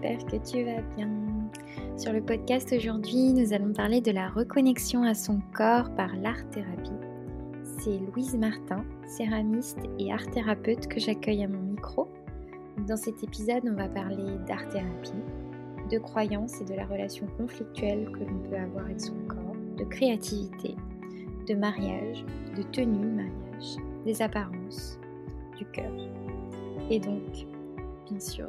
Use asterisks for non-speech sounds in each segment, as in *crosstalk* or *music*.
J'espère que tu vas bien. Sur le podcast aujourd'hui, nous allons parler de la reconnexion à son corps par l'art-thérapie. C'est Louise Martin, céramiste et art-thérapeute que j'accueille à mon micro. Dans cet épisode, on va parler d'art-thérapie, de croyances et de la relation conflictuelle que l'on peut avoir avec son corps, de créativité, de mariage, de tenue de mariage, des apparences, du cœur. Et donc, bien sûr,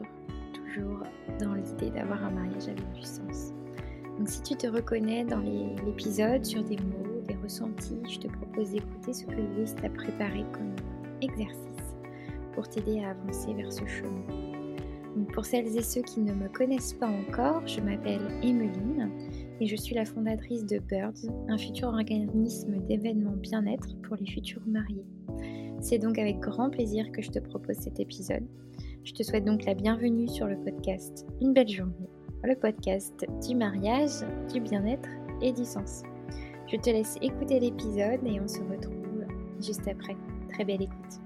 dans l'idée d'avoir un mariage avec du sens. Donc si tu te reconnais dans l'épisode sur des mots, des ressentis, je te propose d'écouter ce que Louise t'a préparé comme exercice pour t'aider à avancer vers ce chemin. Pour celles et ceux qui ne me connaissent pas encore, je m'appelle Emeline et je suis la fondatrice de Birds, un futur organisme d'événements bien-être pour les futurs mariés. C'est donc avec grand plaisir que je te propose cet épisode je te souhaite donc la bienvenue sur le podcast Une belle journée, le podcast du mariage, du bien-être et du sens. Je te laisse écouter l'épisode et on se retrouve juste après. Très belle écoute.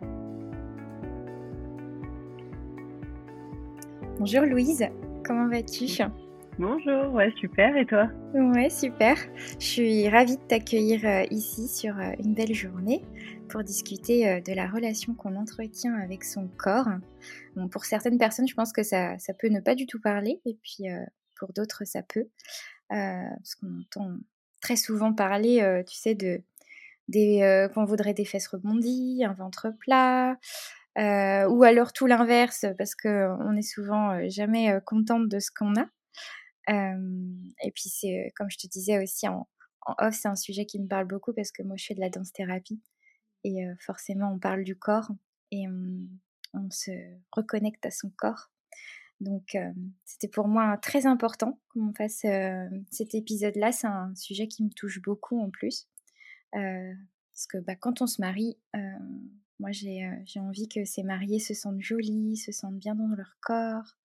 Bonjour Louise, comment vas-tu? Bonjour, ouais, super, et toi? Ouais, super. Je suis ravie de t'accueillir euh, ici sur euh, une belle journée pour discuter euh, de la relation qu'on entretient avec son corps. Bon, pour certaines personnes, je pense que ça, peut ne pas du tout parler, et puis pour d'autres, ça peut. parce qu'on entend très souvent parler, tu sais, de qu'on voudrait des fesses rebondies, un ventre plat, ou alors tout l'inverse, parce qu'on est souvent jamais contente de ce qu'on a et puis c'est comme je te disais aussi en, off, c'est un sujet qui me parle beaucoup parce que moi je fais de la danse thérapie et forcément on parle du corps et on, se reconnecte à son corps. Donc c'était pour moi très important qu'on fasse cet épisode-là. C'est un sujet qui me touche beaucoup en plus. parce que bah, quand on se marie, moi j'ai envie que ces mariés se sentent jolis, se sentent bien dans leur corps,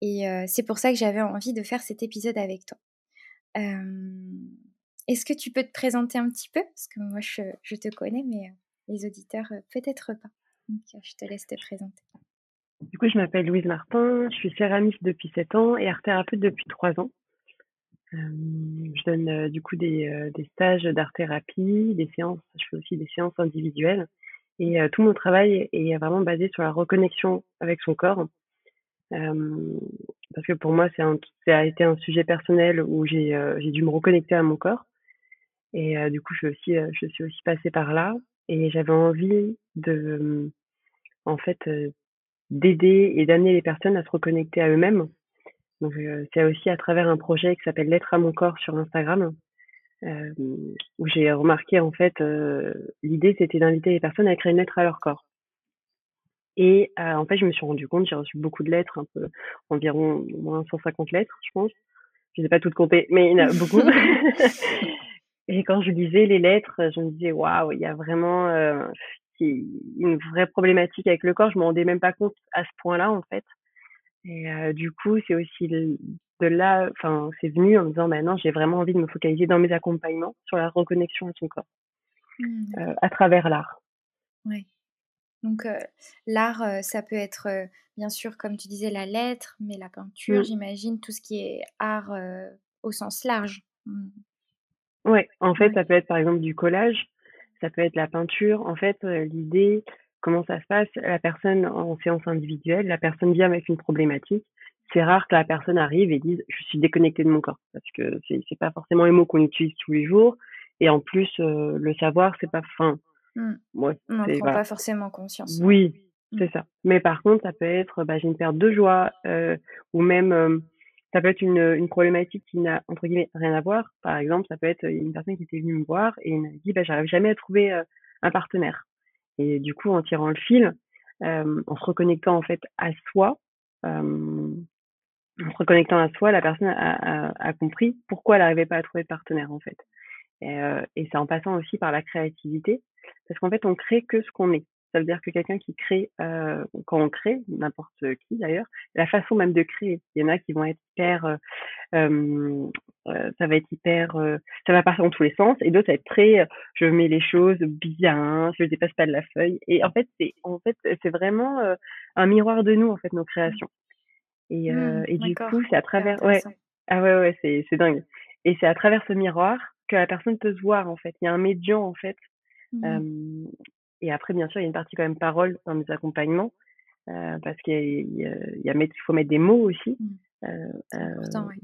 et c'est pour ça que j'avais envie de faire cet épisode avec toi. Est-ce que tu peux te présenter un petit peu? Parce que moi, je, te connais, mais les auditeurs, peut-être pas. Donc, je te laisse te présenter. Du coup, je m'appelle Louise Martin, je suis céramiste depuis 7 ans et art thérapeute depuis 3 ans. je donne du coup des, des stages d'art-thérapie, des séances, je fais aussi des séances individuelles. Et tout mon travail est vraiment basé sur la reconnexion avec son corps parce que pour moi, c'est ça a été un sujet personnel où j'ai j'ai dû me reconnecter à mon corps. Et du coup, je, aussi, je suis aussi passée par là. Et j'avais envie de, en fait, d'aider et d'amener les personnes à se reconnecter à eux-mêmes. Donc, c'est aussi à travers un projet qui s'appelle L'être à mon corps sur Instagram, euh, où j'ai remarqué, en fait, l'idée, c'était d'inviter les personnes à créer une lettre à leur corps. Et euh, en fait, je me suis rendu compte, j'ai reçu beaucoup de lettres, un peu, environ moins 150 lettres, je pense. Je ne sais pas toutes compter, mais il y en a *laughs* beaucoup. *laughs* et quand je lisais les lettres, je me disais, waouh, il y a vraiment euh, une vraie problématique avec le corps. Je me rendais même pas compte à ce point-là, en fait. Et euh, du coup, c'est aussi de là, enfin, c'est venu en me disant, maintenant, j'ai vraiment envie de me focaliser dans mes accompagnements sur la reconnexion à son corps, mmh. à travers l'art. Ouais. Donc l'art, ça peut être bien sûr, comme tu disais, la lettre, mais la peinture, mmh. j'imagine, tout ce qui est art au sens large. Mmh. Ouais, en fait, ça peut être par exemple du collage, ça peut être la peinture. En fait, l'idée, comment ça se passe, la personne en séance individuelle, la personne vient avec une problématique. C'est rare que la personne arrive et dise je suis déconnectée de mon corps parce que c'est c'est pas forcément les mots qu'on utilise tous les jours et en plus le savoir c'est pas fin Mmh. On n'en prend pas forcément conscience. Oui, mmh. c'est ça. Mais par contre, ça peut être, bah, j'ai une perte de joie, euh, ou même, ça peut être une, une problématique qui n'a, entre guillemets, rien à voir. Par exemple, ça peut être une personne qui était venue me voir et m'a dit, bah, j'arrive jamais à trouver un partenaire. Et du coup, en tirant le fil, en se reconnectant en fait à soi, en se reconnectant à soi, la personne a, a, a compris pourquoi elle n'arrivait pas à trouver de partenaire en fait. Et, et c'est en passant aussi par la créativité, parce qu'en fait, on crée que ce qu'on est. Ça veut dire que quelqu'un qui crée, euh, quand on crée, n'importe qui d'ailleurs, la façon même de créer. Il y en a qui vont être hyper, euh, euh, ça va être hyper, ça va partir dans tous les sens, et d'autres ça va être très, je mets les choses bien, je ne dépasse pas de la feuille. Et en fait, c'est, en fait, c'est vraiment un miroir de nous en fait nos créations. Et, Mmh, et du coup, c'est à travers ouais, ah ouais, ouais, c'est c'est dingue et c'est à travers ce miroir que la personne peut se voir, en fait. Il y a un médium, en fait, Mmh et après, bien sûr, il y a une partie quand même parole dans mes accompagnements, heu, parce qu'il y a il y a faut mettre des mots aussi, Mmh. heu C'est important, ouais.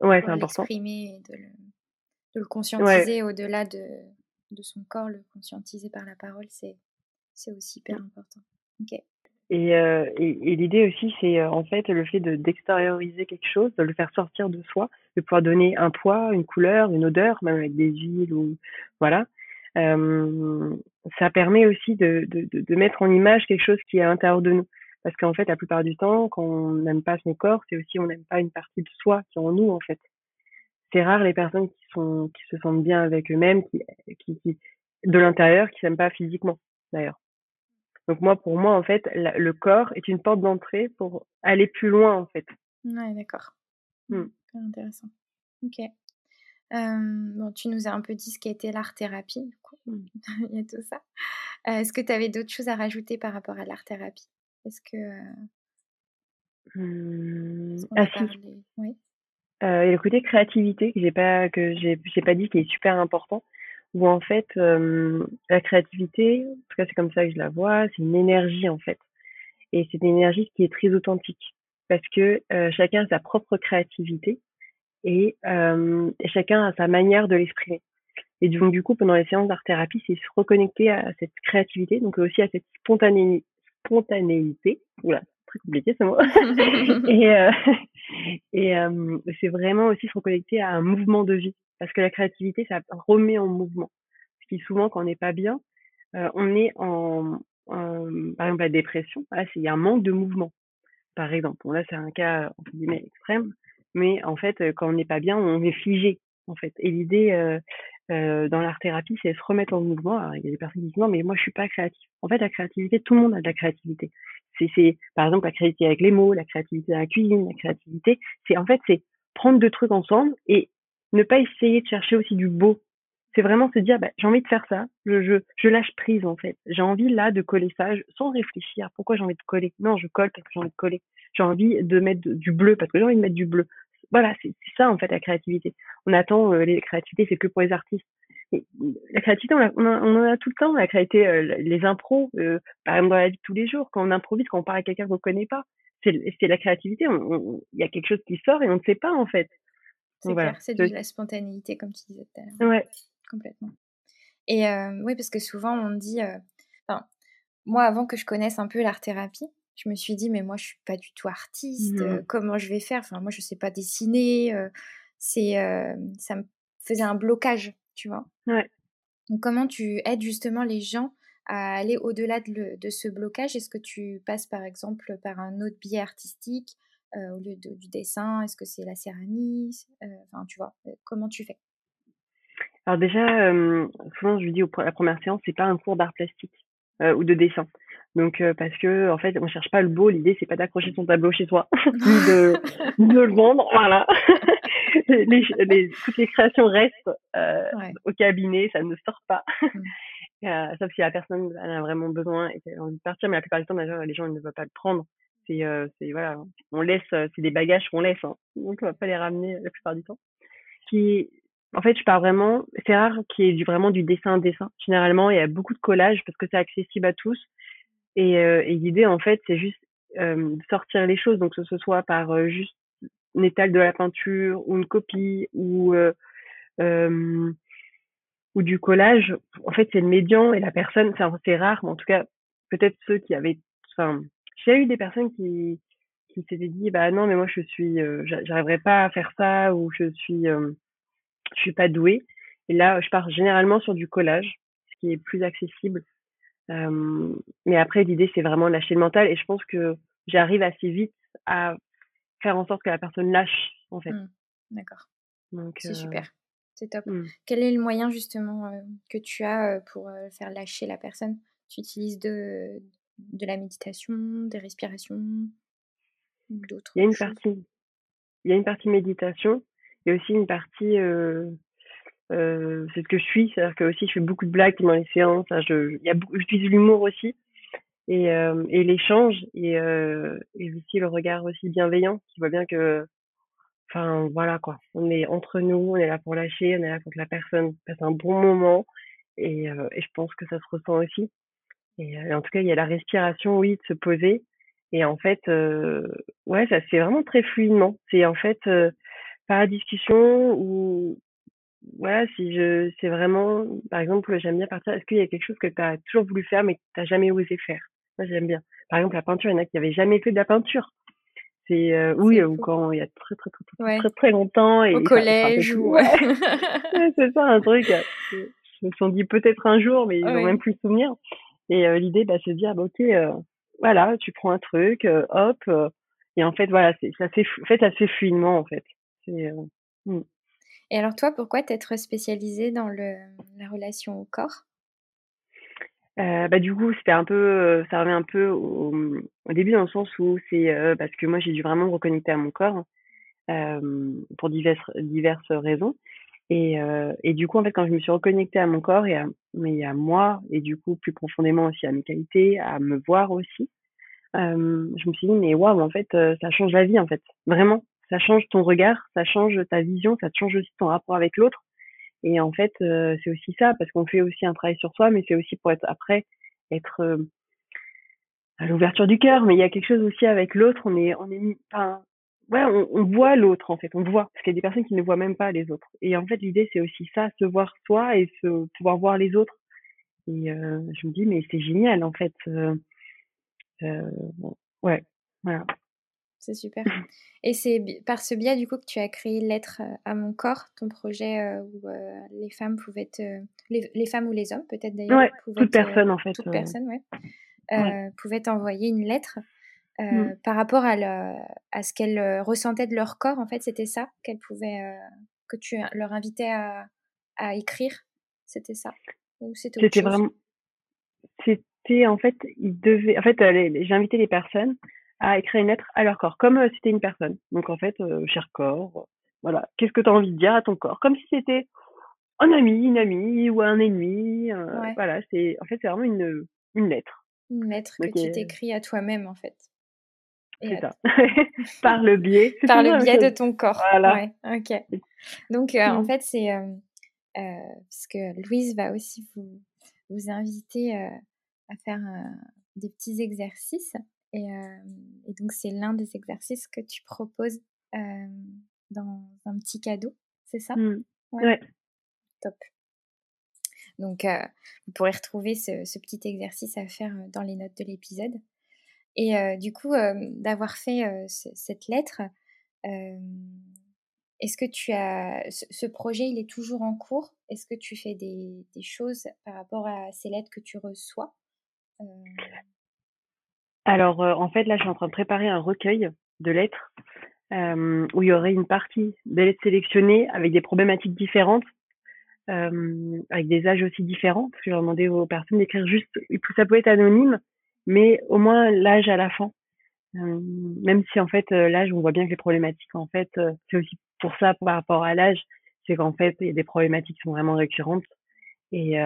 ouais, c'est important. l'exprimer et de le de le Ouais. conscientiser au-delà de de son corps, le conscientiser par la parole, c'est c'est aussi hyper Mmh. important. OK. Et et et l'idée aussi, c'est, en fait, le fait de d'extérioriser quelque chose, de le faire sortir de soi, de pouvoir donner un poids, une couleur, une odeur, même avec des huiles ou voilà. Ça permet aussi de de mettre en image quelque chose qui est à l'intérieur de nous. Parce qu'en fait, la plupart du temps, quand on n'aime pas son corps, c'est aussi on n'aime pas une partie de soi qui est en nous, en fait. C'est rare les personnes qui sont qui se sentent bien avec eux-mêmes, qui qui qui de l'intérieur, qui s'aiment pas physiquement, d'ailleurs. Donc moi, pour moi, en fait, la le corps est une porte d'entrée pour aller plus loin, en fait. Ouais, d'accord. Mmh, Intéressant. OK. Bon, tu nous as un peu dit ce qu'était l'art-thérapie, du coup, Mmh. *laughs* il y a tout ça. Heu, est-ce que tu avais d'autres choses à rajouter par rapport à l'art-thérapie? Est-ce que, heu Mmh, ah si, oui? heu, et le côté créativité que j'ai pas que j'ai j'ai pas dit, qui est super important, où en fait, la créativité, en tout cas, c'est comme ça que je la vois, c'est une énergie, en fait et c'est une énergie qui est très authentique parce que, heu, chacun a sa propre créativité et hem, chacun a sa manière de l'exprimer et donc du coup, pendant les séances d'art-thérapie, c'est se reconnecter à cette créativité, donc aussi à cette spontané spontanéité. Ouh là, très compliqué ce mot *laughs* et *laughs* et hem, c'est vraiment aussi se reconnecter à un mouvement de vie parce que la créativité, ça remet en mouvement. Ce qui souvent, quand on n'est pas bien, on est en en par exemple, la dépression, c'est il y a un manque de mouvement, par exemple. Bon là, c'est un cas entre guillemets «extrême», mais en fait, heu, quand on n'est pas bien, on est figé, en fait et l'idée, heu heu, dans l'art-thérapie, c'est se remettre en mouvement. Alors il y a des personnes qui disent: «Non, mais moi je suis pas créatif». En fait, la créativité, tout le monde a de la créativité. C'est par exemple la créativité avec les mots, la créativité dans la cuisine, la créativité, c'est en fait, c'est prendre 2 trucs ensemble et ne pas essayer de chercher aussi du beau. C'est vraiment se dire: «Bah, j'ai envie de faire ça, je je je lâche prise, en fait. J'ai envie là de coller ça», sans réfléchir. Pourquoi j'ai envie de coller? Non, je colle parce que j'ai envie de coller. J'ai envie de mettre du bleu parce que j'ai envie de mettre du bleu. Voilà, c'est ça, en fait, la créativité. On attend, heu, les créativités, c'est que pour les artistes. Et la créativité, on, a, on en a tout le temps. La créativité, euh, les impros, euh, par exemple dans la vie de tous les jours, quand on improvise, quand on parle à quelqu'un qu'on ne connaît pas, c'est la créativité. Il y a quelque chose qui sort et on ne sait pas en fait. C'est clair, c'est de la spontanéité, comme tu disais tout à l'heure. Ouais. Complètement. Et euh, oui, parce que souvent on dit, euh, enfin, moi avant que je connaisse un peu l'art-thérapie, je me suis dit, mais moi je suis pas du tout artiste, Mmh. comment je vais faire? Enfin, moi je sais pas dessiner, c'est, ça me faisait un blocage, tu vois? Ouais. Donc comment tu aides justement les gens à aller au-delà de, le, de, ce blocage? Est-ce que tu passes par exemple par un autre biais artistique euh, au lieu de, du dessin? Est-ce que c'est la céramique? Euh, Enfin, tu vois, comment tu fais? Alors déjà, euh, souvent je lui dis la première séance, c'est pas un cours d'art plastique euh, ou de dessin. Donc euh, parce que en fait, on cherche pas le beau. L'idée c'est pas d'accrocher son tableau chez soi, *laughs* ni de, de le vendre. Voilà. *laughs* les, les, toutes les créations restent ouais. au cabinet, ça ne sort pas. Mm. *laughs* euh, sauf si la personne elle a vraiment besoin et qu'elle a envie de partir. Mais la plupart du temps, d'ailleurs, les gens ils ne veulent pas le prendre. C'est, c'est voilà, on laisse, c'est des bagages qu'on laisse. Hein. Donc on va pas les ramener la plupart du temps. Qui, en fait, je parle vraiment. C'est rare qu'il y ait vraiment du dessin dessin. Généralement, il y a beaucoup de collages parce que c'est accessible à tous. Et, euh, l'idée, en fait, c'est juste euh, sortir les choses. Donc que ce soit par euh, juste une étale de la peinture ou une copie ou ou du collage. En fait, c'est le médian et la personne. C'est rare, mais en tout cas, peut-être ceux qui avaient. Enfin, j'ai eu des personnes qui qui s'étaient dit bah non mais moi je suis j'arriverai pas à faire ça ou je suis je suis pas douée. Et là je pars généralement sur du collage ce qui est plus accessible. Euh, mais après l'idée c'est vraiment lâcher le mental. Et je pense que j'arrive assez vite à faire en sorte que la personne lâche en fait. Mmh, d'accord. C'est super. C'est top. mmh. quel est le moyen justement euh, que tu as euh, pour faire lâcher la personne? Tu utilises de de la méditation des respirations d'autres il y a une choses? partie. Il y a une partie méditation et aussi une partie euh, euh, c'est ce que je suis c'est à dire que aussi je fais beaucoup de blagues pendant les séances je il y a j'utilise l'humour aussi. Et, et l'échange et, et aussi le regard aussi bienveillant qui voit bien que enfin voilà quoi. On est entre nous on est là pour lâcher on est là pour que la personne passe un bon moment et, et je pense que ça se ressent aussi. Et, en tout cas il y a la respiration oui de se poser. Et en fait ouais ça se fait vraiment très fluidement. C'est en fait pas la discussion ou voilà, si je c'est vraiment par exemple, j'aime bien partir est-ce qu'il y a quelque chose que tu as toujours voulu faire mais que tu as jamais osé faire? Moi, j'aime bien. Par exemple, la peinture, il y en a qui avaient jamais fait de la peinture. C'est euh, oui, ou quand il y a très très très très, très, très longtemps et au collège ou *laughs* ouais. c'est ça un truc. Je me suis dit peut-être un jour mais ils n'ont même plus le souvenir. Et euh, l'idée bah c'est de dire bah, OK euh, voilà, tu prends un truc, hop et en fait voilà, c'est ça fait en fait ça fait fluidement en fait. C'est mmh. Et alors toi, pourquoi t'être spécialisée dans le, la relation au corps? Euh, bah, du coup, c'était un peu, euh, ça revient un peu au, au début dans le sens où c'est euh, parce que moi j'ai dû vraiment me reconnecter à mon corps euh, pour diverses, diverses raisons. Et, et du coup, en fait, quand je me suis reconnectée à mon corps et à, mais à moi, et du coup plus profondément aussi à mes qualités, à me voir aussi, je me suis dit mais waouh, en fait, ça change la vie en fait, vraiment ça change ton regard, ça change ta vision, ça change aussi ton rapport avec l'autre. Et en fait, euh, c'est aussi ça, parce qu'on fait aussi un travail sur soi, mais c'est aussi pour être après, être euh, à l'ouverture du cœur. Mais il y a quelque chose aussi avec l'autre, on est, on est, enfin, ouais, on, voit l'autre en fait, on voit, parce qu'il y a des personnes qui ne voient même pas les autres. Et en fait, l'idée c'est aussi ça, se voir soi et se pouvoir voir les autres. Et euh, je me dis, mais c'est génial en fait. Ouais, voilà c'est super. Et c'est par ce biais, du coup, que tu as créé Lettre à mon corps, ton projet euh, où euh, les femmes pouvaient être. les, femmes ou les hommes, peut-être d'ailleurs. Ouais, toute personne, en fait. Toute personne, ouais. ouais. pouvaient envoyer une lettre mmh. par rapport à, à ce qu'elles ressentaient de leur corps, en fait. C'était ça qu'elles pouvaient. que tu leur invitais à, à écrire C'était ça? Ou c'était vraiment. C'était, en fait, ils devaient. En fait, j'ai invité les personnes à écrire une lettre à leur corps, comme euh, si c'était une personne. Donc en fait, euh, cher corps, voilà, qu'est-ce que tu as envie de dire à ton corps, comme si c'était un ami, une amie ou un ennemi. Euh, voilà, c'est en fait c'est vraiment une une lettre. Une lettre que tu t'écris à toi-même en fait. C'est ça. *laughs* *laughs* Par le biais. Par le biais de ton corps. Voilà. Ouais, ok. Donc en mmh. fait c'est parce que Louise va aussi vous vous inviter à faire des petits exercices et, et donc, c'est l'un des exercices que tu proposes dans un petit cadeau, c'est ça? Mmh. ouais. Top. Donc, vous pourrez retrouver ce, ce, petit exercice à faire dans les notes de l'épisode. Et du coup, d'avoir fait cette lettre, est-ce que tu as. Ce, ce, projet, il est toujours en cours? Est-ce que tu fais des, des, choses par rapport à ces lettres que tu reçois? Alors, euh, en fait, là, je suis en train de préparer un recueil de lettres euh, où il y aurait une partie des lettres sélectionnées avec des problématiques différentes, euh, avec des âges aussi différents, parce que j'ai demandé aux personnes d'écrire juste, ça peut être anonyme, mais au moins l'âge à la fin. même si en fait l'âge, on voit bien que les problématiques, en fait, c'est aussi pour ça par rapport à l'âge, c'est qu'en fait il y a des problématiques qui sont vraiment récurrentes et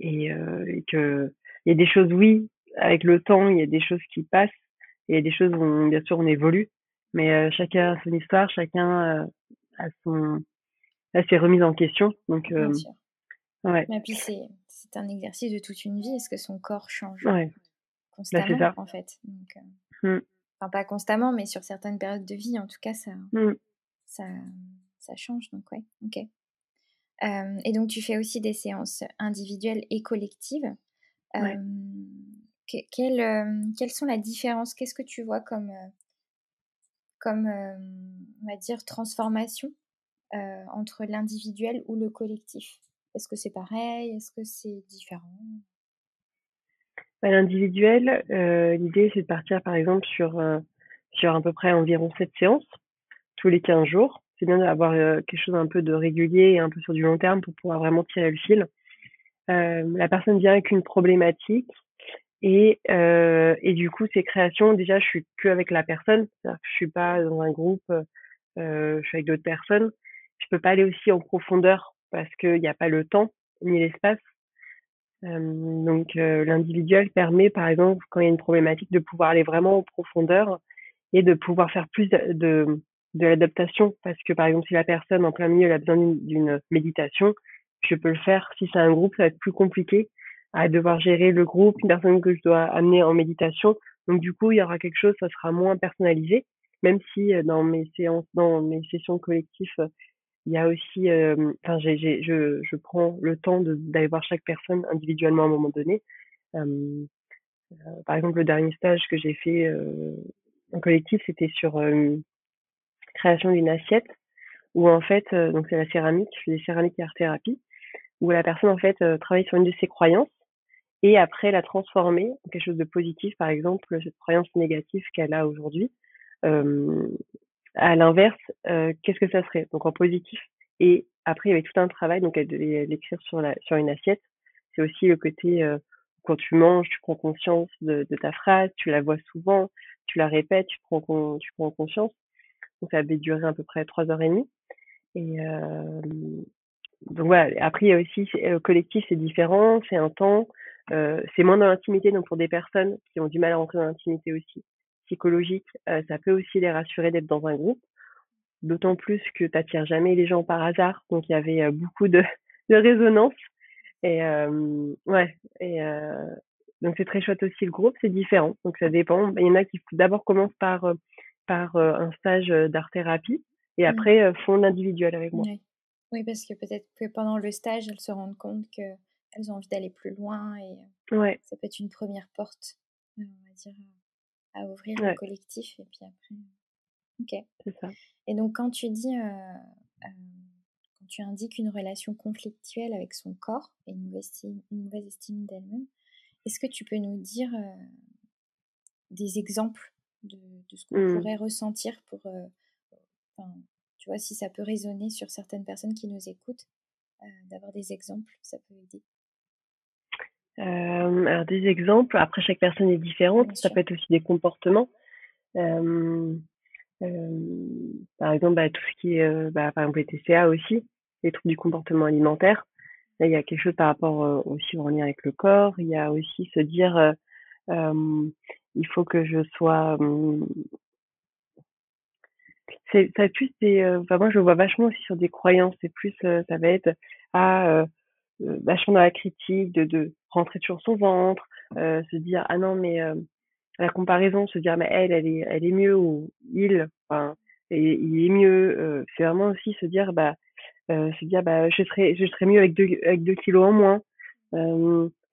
et, et que il y a des choses oui avec le temps, il y a des choses qui passent, et il y a des choses où, bien sûr, on évolue, mais euh, chacun a son histoire, chacun euh, a son a ses remises en question. Donc, euh, bien sûr. Ouais. Et puis c'est c'est un exercice de toute une vie. Est-ce que son corps change ouais. Bah, constamment en fait? Donc, mmh. Enfin pas constamment, mais sur certaines périodes de vie, en tout cas, ça mmh. ça ça change. Donc ouais, ok. et donc tu fais aussi des séances individuelles et collectives. Ouais quelle, euh, quelles sont les différences Qu'est-ce que tu vois comme, euh, comme euh, on va dire, transformation entre l'individuel ou le collectif? Est-ce que c'est pareil? Est-ce que c'est différent? Bah, L'individuel, l'idée c'est de partir par exemple sur, sur à peu près environ 7 séances tous les 15 jours. C'est bien d'avoir quelque chose un peu de régulier et un peu sur du long terme pour pouvoir vraiment tirer le fil. la personne vient avec une problématique et, euh, et du coup, ces créations, déjà, je suis que avec la personne. je suis pas dans un groupe, euh, je suis avec d'autres personnes. Je peux pas aller aussi en profondeur parce qu'il n'y a pas le temps ni l'espace. donc l'individuel permet, par exemple, quand il y a une problématique, de pouvoir aller vraiment en profondeur et de pouvoir faire plus de, de, l'adaptation. Parce que, par exemple, si la personne en plein milieu a besoin d'une méditation, je peux le faire. Si c'est un groupe, ça va être plus compliqué à devoir gérer le groupe, une personne que je dois amener en méditation. Donc du coup, il y aura quelque chose, ça sera moins personnalisé, même si euh, dans mes séances, dans mes sessions collectives, euh, il y a aussi, euh, enfin, j'ai, j'ai, je, je prends le temps d'aller voir chaque personne individuellement à un moment donné. Euh, par exemple, le dernier stage que j'ai fait en collectif, c'était sur création d'une assiette où en fait, donc c'est la céramique, je fais des céramiques et art thérapie, où la personne en fait travaille sur une de ses croyances et après la transformer en quelque chose de positif, par exemple, cette croyance négative qu'elle a aujourd'hui. Euh, à l'inverse, qu'est-ce que ça serait? Donc en positif. Et après, il y avait tout un travail, donc elle devait l'écrire sur, une assiette. C'est aussi le côté, euh, quand tu manges, tu prends conscience de, ta phrase, tu la vois souvent, tu la répètes, tu prends, tu prends conscience. Donc ça avait duré à peu près trois heures et demie. Et donc voilà, après il y a aussi, le collectif c'est différent, c'est un temps, c'est moins dans l'intimité, donc pour des personnes qui ont du mal à rentrer dans l'intimité aussi psychologique, euh, ça peut aussi les rassurer d'être dans un groupe. D'autant plus que tu n'attires jamais les gens par hasard, donc il y avait euh, beaucoup de, *laughs* de résonance. Et ouais, et donc c'est très chouette aussi le groupe, c'est différent, donc ça dépend. Il y en a qui d'abord commencent par par un stage d'art thérapie et mmh. après font l'individuel avec moi. Oui. parce que peut-être que pendant le stage, elles se rendent compte que elles ont envie d'aller plus loin et ouais. ça peut être une première porte, on va dire, à ouvrir le collectif et puis après. Ok. C'est ça. Et donc quand tu dis, quand tu indiques une relation conflictuelle avec son corps et une mauvaise estime, une mauvaise estime d'elle-même, est-ce que tu peux nous dire des exemples de, de ce qu'on mmh. pourrait ressentir pour, tu vois, si ça peut résonner sur certaines personnes qui nous écoutent, d'avoir des exemples, ça peut aider? Euh, alors des exemples, après chaque personne est différente, ça peut être aussi des comportements. Euh, euh, par exemple, bah, tout ce qui est, euh, bah, par exemple les TCA aussi, les troubles du comportement alimentaire. Là, il y a quelque chose par rapport euh, aussi en lien avec le corps. Il y a aussi se dire, il faut que je sois c'est ça plus des enfin moi je le vois vachement aussi sur des croyances c'est plus ça va être ah euh, vachement dans la critique, de, de rentrer sur son ventre, euh, se dire ah non mais euh, la comparaison, se dire mais elle elle est elle est mieux ou il enfin et, il est mieux. Euh, c'est vraiment aussi se dire bah se dire bah je serais je serais mieux avec deux avec deux kilos en moins.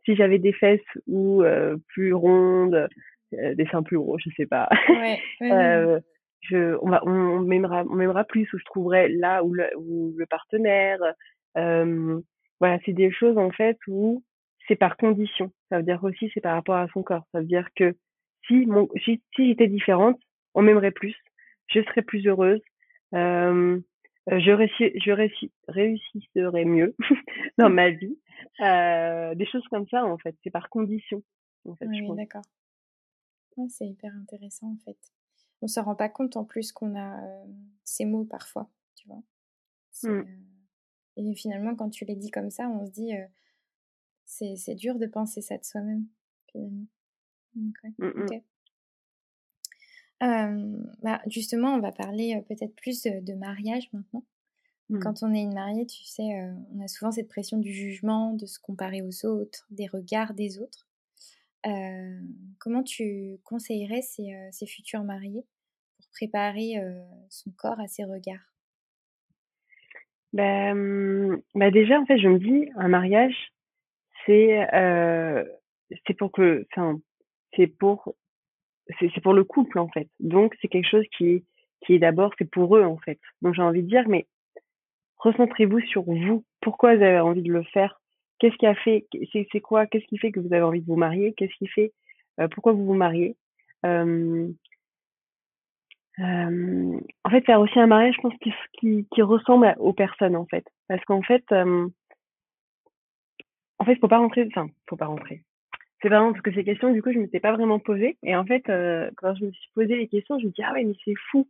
si j'avais des fesses ou plus rondes, des seins plus gros, je sais pas. Ouais, *laughs* je, on, va, on, m'aimera, on m'aimera plus ou je trouverais là où le, où le partenaire. Euh, voilà, c'est des choses en fait où c'est par condition. Ça veut dire aussi c'est par rapport à son corps. Ça veut dire que si mon si, si j'étais différente, on m'aimerait plus, je serais plus heureuse, euh, je, réussi, je réussi, réussirais mieux *laughs* dans ma vie. Euh, des choses comme ça en fait, c'est par condition. En fait, oui, d'accord. c'est hyper intéressant en fait. On se rend pas compte en plus qu'on a euh, ces mots parfois, tu vois. C'est, mmh. Et finalement, quand tu les dis comme ça, on se dit, euh, c'est dur de penser ça de soi-même, finalement. Mmh bah, justement, on va parler peut-être plus de, mariage maintenant. Mmh. Quand on est une mariée, tu sais, euh, on a souvent cette pression du jugement, de se comparer aux autres, des regards des autres. comment tu conseillerais ces, ces, futurs mariés pour préparer son corps à ces regards? Bah, bah, déjà, en fait, je me dis, un mariage, c'est euh, c'est pour que, enfin, c'est pour, c'est pour le couple en fait. Donc c'est quelque chose qui est qui est d'abord, c'est pour eux en fait. Donc j'ai envie de dire, mais recentrez-vous sur vous. Pourquoi vous avez envie de le faire? Qu'est-ce qui a fait C'est quoi? Qu'est-ce qui fait que vous avez envie de vous marier? Qu'est-ce qui fait euh, Pourquoi vous vous mariez? Euh, en fait, faire aussi un mariage, je pense, qui, ressemble aux personnes, en fait. Parce qu'en fait, euh, en fait, faut pas rentrer, enfin, faut pas rentrer. C'est vraiment parce que ces questions, du coup, je ne m'étais pas vraiment posée. Et en fait, euh, quand je me suis posé les questions, je me dis, ah ouais, mais c'est fou.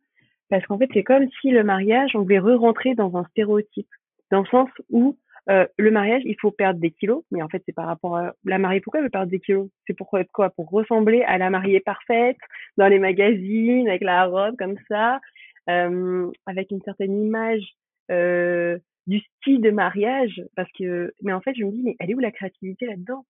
Parce qu'en fait, c'est comme si le mariage, on devait re-rentrer dans un stéréotype. Dans le sens où euh, le mariage, il faut perdre des kilos, mais en fait, c'est par rapport à la mariée. Pourquoi elle veut perdre des kilos? C'est pour quoi? Pour ressembler à la mariée parfaite dans les magazines, avec la robe comme ça, euh, avec une certaine image euh, du style de mariage. Parce que, mais en fait, je me dis, mais elle est où la créativité là-dedans?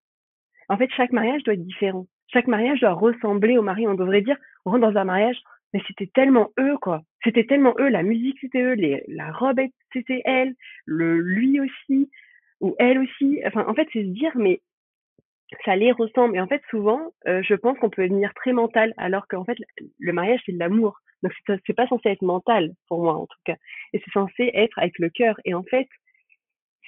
En fait, chaque mariage doit être différent. Chaque mariage doit ressembler au mari. On devrait dire, on rentre dans un mariage, mais c'était tellement eux, quoi. C'était tellement eux. La musique, c'était eux. La robe, c'était elle. Le, lui aussi. Ou elle aussi. Enfin, en fait, c'est se dire, mais ça les ressemble. Et en fait, souvent, euh, je pense qu'on peut devenir très mental, alors qu'en fait, le mariage, c'est de l'amour. Donc, c'est pas censé être mental, pour moi, en tout cas. Et c'est censé être avec le cœur. Et en fait,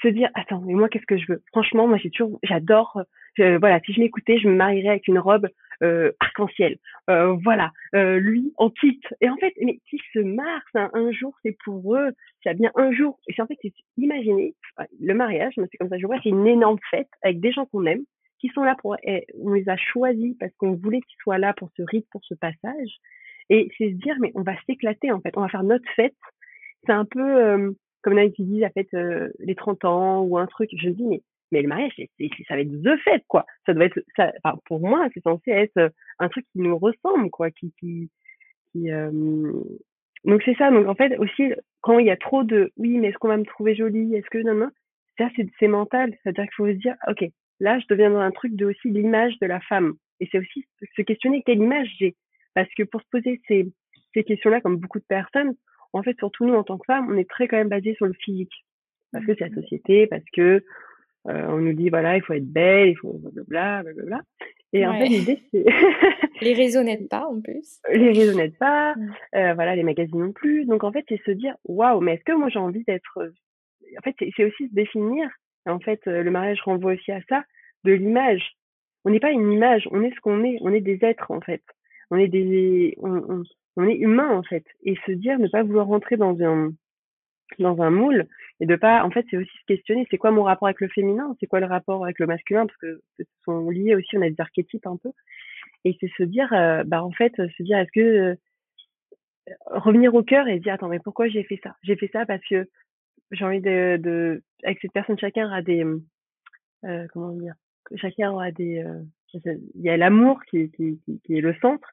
se dire attends mais moi qu'est-ce que je veux? Franchement moi j'ai toujours j'adore euh, voilà si je m'écoutais je me marierais avec une robe euh, arc-en-ciel. Euh, voilà. Euh, lui en quitte. Et en fait mais qui se marre un, un jour c'est pour eux. C'est bien un jour. Et c'est en fait imaginez le mariage c'est comme ça. Je vois c'est une énorme fête avec des gens qu'on aime qui sont là pour eh, on les a choisis parce qu'on voulait qu'ils soient là pour ce rite pour ce passage. Et c'est se dire mais on va s'éclater en fait. On va faire notre fête. C'est un peu comme là qui dit la fête les 30 ans ou un truc. Je dis mais mais le mariage c'est, ça va être the fête quoi. Ça doit être ça enfin, pour moi c'est censé être euh, un truc qui nous ressemble quoi qui qui qui euh... donc c'est ça. Donc en fait aussi quand il y a trop de oui mais est-ce qu'on va me trouver jolie? Est-ce que non non? Ça c'est c'est mental. C'est-à-dire qu'il faut se dire ok là je deviens dans un truc de aussi l'image de la femme. Et c'est aussi se questionner quelle image j'ai. Parce que pour se poser ces ces questions là comme beaucoup de personnes en fait, surtout nous en tant que femmes, on est très quand même basé sur le physique, parce que c'est la mmh. société, parce que euh, on nous dit voilà, il faut être belle, il faut blablabla, blablabla. Et en fait, l'idée c'est *laughs* les réseaux n'aident pas en plus. Les réseaux n'aident pas, mmh. euh, voilà, les magazines non plus. Donc en fait, c'est se dire waouh, mais est-ce que moi j'ai envie d'être En fait, c'est aussi se définir. En fait, euh, le mariage renvoie aussi à ça, de l'image. On n'est pas une image, on est ce qu'on est. On est des êtres en fait. On est des, on, on est humain en fait et se dire ne pas vouloir rentrer dans un dans un moule et de pas en fait c'est aussi se questionner c'est quoi mon rapport avec le féminin? C'est quoi le rapport avec le masculin? Parce que ce sont liés aussi on a des archétypes un peu et c'est se dire euh, bah en fait se dire est-ce que euh, revenir au cœur et dire attends mais pourquoi j'ai fait ça? J'ai fait ça parce que j'ai envie de, de avec cette personne chacun a des euh, comment dire chacun a des il y a l'amour qui, qui, qui est le centre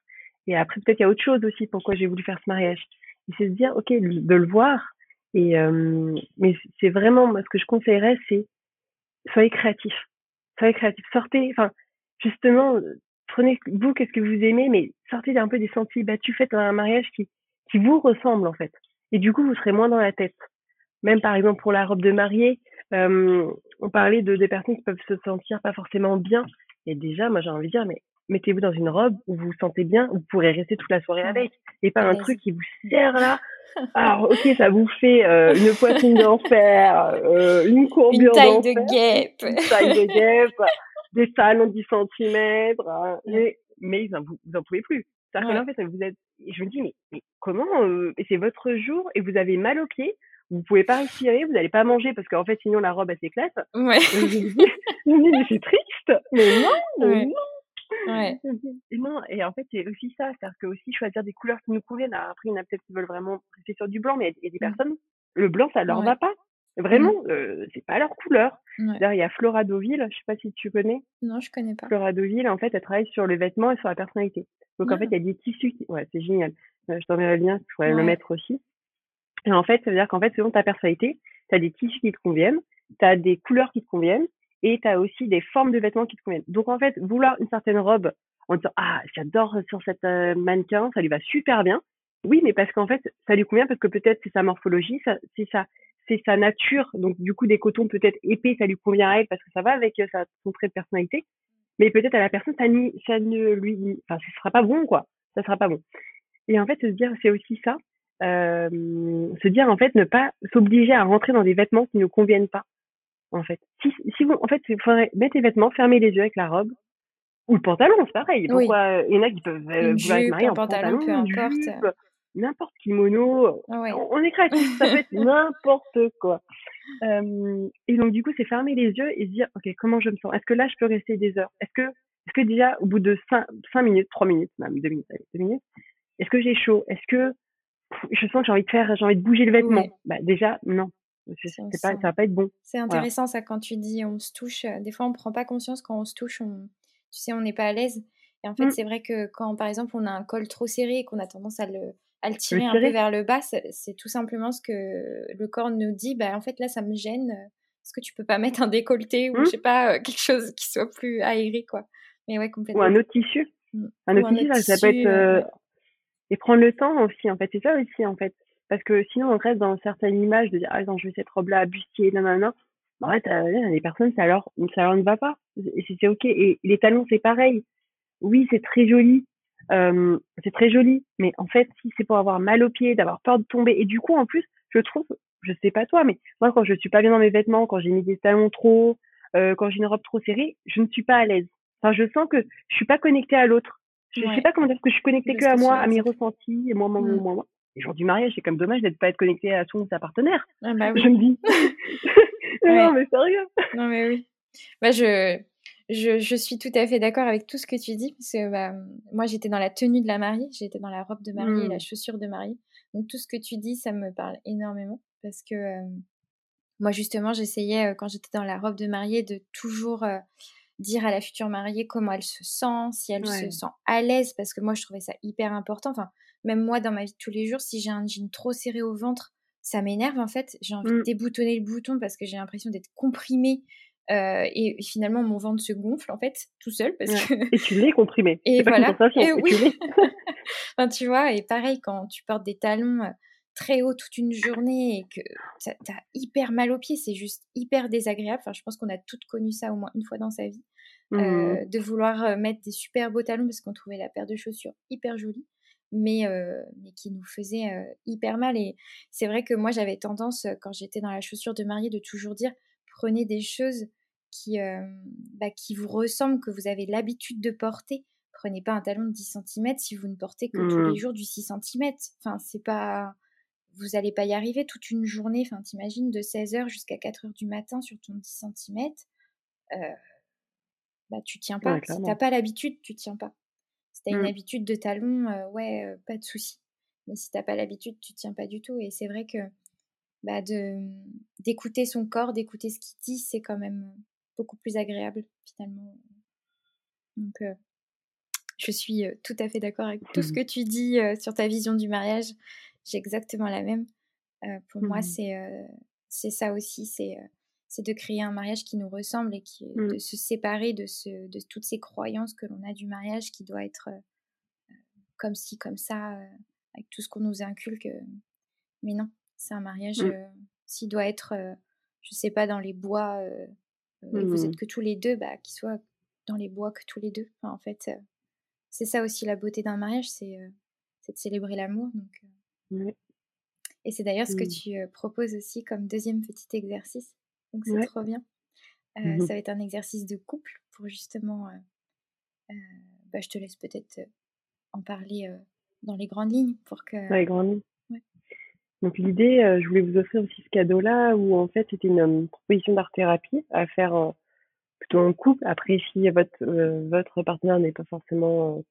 et après, peut-être il y a autre chose aussi pourquoi j'ai voulu faire ce mariage. Et c'est se dire, ok, de le voir. Et euh, mais c'est vraiment moi ce que je conseillerais, c'est soyez créatif, soyez créatif, sortez. Enfin, justement, prenez vous qu'est-ce que vous aimez, mais sortez un peu des sentiers battus, faites un mariage qui qui vous ressemble en fait. Et du coup, vous serez moins dans la tête. Même par exemple pour la robe de mariée, euh, on parlait de des personnes qui peuvent se sentir pas forcément bien. Et déjà, moi j'ai envie de dire, mais mettez-vous dans une robe où vous vous sentez bien, vous pourrez rester toute la soirée avec, et pas un truc qui vous serre là. *laughs* Alors, ok, ça vous fait euh, une poitrine d'enfer, euh, une courbure d'enfer. Une taille de guêpe. Une taille de guêpe, *laughs* des talons de 10 cm, hein, mais, mais vous, vous en pouvez plus. cest que là, en fait, vous êtes, je me dis, mais, mais comment, euh, c'est votre jour, et vous avez mal aux pieds, vous pouvez pas respirer, vous n'allez pas manger parce qu'en fait sinon la robe elle s'éclate. Ouais. je me dis, mais c'est triste, mais non, mais non. Ouais. *laughs* Et non, et en fait, c'est aussi ça, c'est-à-dire que aussi choisir des couleurs qui nous conviennent. après, il y en a peut-être qui veulent vraiment rester sur du blanc, mais il y a des mmh. personnes, le blanc, ça leur va pas. Vraiment, mmh. euh, c'est pas leur couleur. D'ailleurs, il y a Flora Deauville, je sais pas si tu connais. Non, je connais pas. Flora Deauville, en fait, elle travaille sur le vêtement et sur la personnalité. Donc, en fait, il y a des tissus qui... Ouais, c'est génial. Euh, je t'enverrai le lien, tu pourrais le mettre aussi. Et en fait, ça veut dire qu'en fait, selon ta personnalité, tu as des tissus qui te conviennent, tu as des couleurs qui te conviennent, et tu as aussi des formes de vêtements qui te conviennent. Donc en fait, vouloir une certaine robe en disant ah j'adore sur cette euh, mannequin, ça lui va super bien. Oui, mais parce qu'en fait ça lui convient parce que peut-être c'est sa morphologie, c'est sa c'est sa nature. Donc du coup des cotons peut-être épais, ça lui convient à elle parce que ça va avec euh, sa son trait de personnalité. Mais peut-être à la personne ça, ça ne lui enfin ce sera pas bon quoi. Ça sera pas bon. Et en fait se dire c'est aussi ça. Euh, se dire en fait ne pas s'obliger à rentrer dans des vêtements qui ne conviennent pas en fait. Si, si vous, en fait, il faudrait mettre les vêtements, fermer les yeux avec la robe ou le pantalon, c'est pareil. Pourquoi il y en a qui peuvent euh, vouloir être mariés en pantalon, peu importe. n'importe kimono. Ah on, est créatif, ça peut être *laughs* n'importe quoi. Euh, et donc du coup, c'est fermer les yeux et se dire, ok, comment je me sens? Est-ce que là, je peux rester des heures? Est-ce que, est-ce que déjà, au bout de 5, minutes, 3 minutes, même 2 minutes, allez, 2 minutes, est-ce que j'ai chaud? Est-ce que je sens que j'ai envie de faire, j'ai envie de bouger le vêtement? Bah déjà, non c'est pas, ça va pas être bon. C'est intéressant ça quand tu dis on se touche. Des fois on prend pas conscience quand on se touche, on, tu sais, on n'est pas à l'aise. Et en fait, mmh. c'est vrai que quand par exemple on a un col trop serré et qu'on a tendance à le, à le tirer un peu vers le bas, c'est tout simplement ce que le corps nous dit. Bah en fait là ça me gêne. Est-ce que tu peux pas mettre un décolleté ou je mmh. sais pas quelque chose qui soit plus aéré quoi. Mais ouais complètement. Ou un autre tissu. Mmh. Un autre tissu, ça peut être et prendre le temps aussi en fait. C'est ça aussi en fait. Parce que sinon, on reste dans certaines images de dire, ah, non, je vais cette robe-là à bustier, non, non. En fait, euh, les personnes, ça leur, ça leur ne va pas. Et c'est OK. Et les talons, c'est pareil. Oui, c'est très joli. Euh, c'est très joli. Mais en fait, si c'est pour avoir mal aux pieds, d'avoir peur de tomber, et du coup, en plus, je trouve, je sais pas toi, mais moi, quand je suis pas bien dans mes vêtements, quand j'ai mis des talons trop, euh, quand j'ai une robe trop serrée, je ne suis pas à l'aise. Enfin, je sens que je suis pas connectée à l'autre. Je sais pas comment dire que je suis connectée que à moi, à mes ressentis, et moi, moi, moi, mmh. moi, moi les jours du mariage, c'est comme dommage d'être pas être connecté à son ou sa partenaire. Ah bah oui. Je me dis. *laughs* non, mais sérieux. Non, mais oui. Bah, je, je, je suis tout à fait d'accord avec tout ce que tu dis. Parce que bah, moi, j'étais dans la tenue de la mariée, j'étais dans la robe de mariée et la mmh. chaussure de mariée. Donc, tout ce que tu dis, ça me parle énormément. Parce que euh, moi, justement, j'essayais, euh, quand j'étais dans la robe de mariée, de toujours. Euh, dire à la future mariée comment elle se sent, si elle se sent à l'aise, parce que moi je trouvais ça hyper important. Enfin, même moi, dans ma vie de tous les jours, si j'ai un jean trop serré au ventre, ça m'énerve en fait. J'ai envie de mmh. déboutonner le bouton parce que j'ai l'impression d'être comprimée. Euh, et, finalement, mon ventre se gonfle en fait tout seul parce que. Et tu l'es comprimé. *laughs* Et voilà. et oui. *laughs* enfin, tu vois, et pareil quand tu portes des talons euh, très hauts toute une journée et que tu as hyper mal aux pieds, c'est juste hyper désagréable. Enfin, je pense qu'on a toutes connu ça au moins une fois dans sa vie, mmh euh, de vouloir mettre des super beaux talons parce qu'on trouvait la paire de chaussures hyper jolie mais, mais qui nous faisait hyper mal. Et c'est vrai que moi, j'avais tendance, quand j'étais dans la chaussure de mariée, de toujours dire prenez des choses qui, bah, qui vous ressemblent, que vous avez l'habitude de porter. Prenez pas un talon de 10 cm si vous ne portez que tous les mmh. jours du 6 cm. Enfin, c'est pas. Vous n'allez pas y arriver toute une journée. Enfin, t'imagines de 16h jusqu'à 4h du matin sur ton 10 cm. Bah, tu tiens pas. si t'as pas l'habitude, tu tiens pas. Si t'as une mmh. habitude de talon, ouais, pas de souci. Mais si t'as pas l'habitude, tu tiens pas du tout. Et c'est vrai que bah, de d'écouter son corps, d'écouter ce qu'il dit, c'est quand même beaucoup plus agréable finalement. Donc, je suis tout à fait d'accord avec tout ce mmh. que tu dis sur ta vision du mariage. J'ai exactement la même. pour moi, mmh. c'est c'est ça aussi. C'est c'est de créer un mariage qui nous ressemble et qui, de mmh. se séparer de, ce, de toutes ces croyances que l'on a du mariage qui doit être euh, comme ci, comme ça, euh, avec tout ce qu'on nous inculque. Mais non, c'est un mariage, mmh. euh, s'il doit être, je sais pas, dans les bois, vous êtes mmh. que tous les deux, bah, qu'il soit dans les bois que tous les deux. en fait, c'est ça aussi la beauté d'un mariage, c'est de célébrer l'amour. Donc, Et c'est d'ailleurs ce que tu proposes aussi comme deuxième petit exercice? Donc c'est trop bien. Mmh ça va être un exercice de couple pour justement. bah, je te laisse peut-être en parler dans les grandes lignes pour que. Dans les grandes lignes. Donc l'idée, je voulais vous offrir aussi ce cadeau-là où en fait c'était une proposition d'art-thérapie à faire plutôt en couple. Après, si votre, votre partenaire n'est pas forcément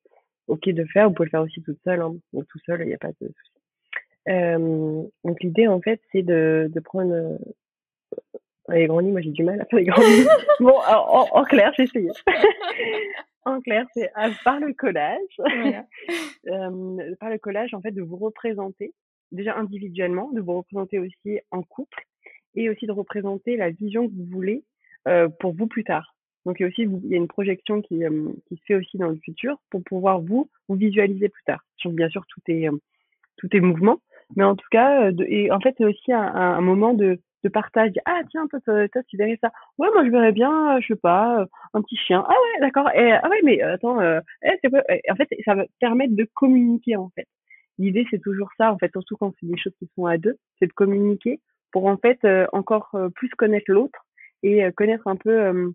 OK de faire, vous pouvez le faire aussi toute seule. Hein. ou tout seul, il n'y a pas de souci. donc l'idée en fait c'est de, de prendre les grands lits, moi j'ai du mal à faire les grands lits. *laughs* bon, en, clair, j'ai essayé. *laughs* en clair, c'est par le collage, *laughs* euh, par le collage, en fait, de vous représenter, déjà individuellement, de vous représenter aussi en couple, et aussi de représenter la vision que vous voulez euh, pour vous plus tard. Donc il y a aussi il y a une projection qui, euh, qui se fait aussi dans le futur pour pouvoir vous vous visualiser plus tard. bien sûr tout est tout est mouvement, mais en tout cas de, et en fait c'est aussi un, un moment de de partage. Ah tiens, toi, toi, tu verrais ça. Ouais, moi je verrais bien, euh, je sais pas, euh, un petit chien. Ah ouais, d'accord. Et ah ouais, mais attends, euh, eh, en fait, ça va permettre de communiquer en fait. L'idée c'est toujours ça en fait, surtout quand c'est des choses qui sont à deux, c'est de communiquer pour en fait encore plus connaître l'autre et connaître un peu.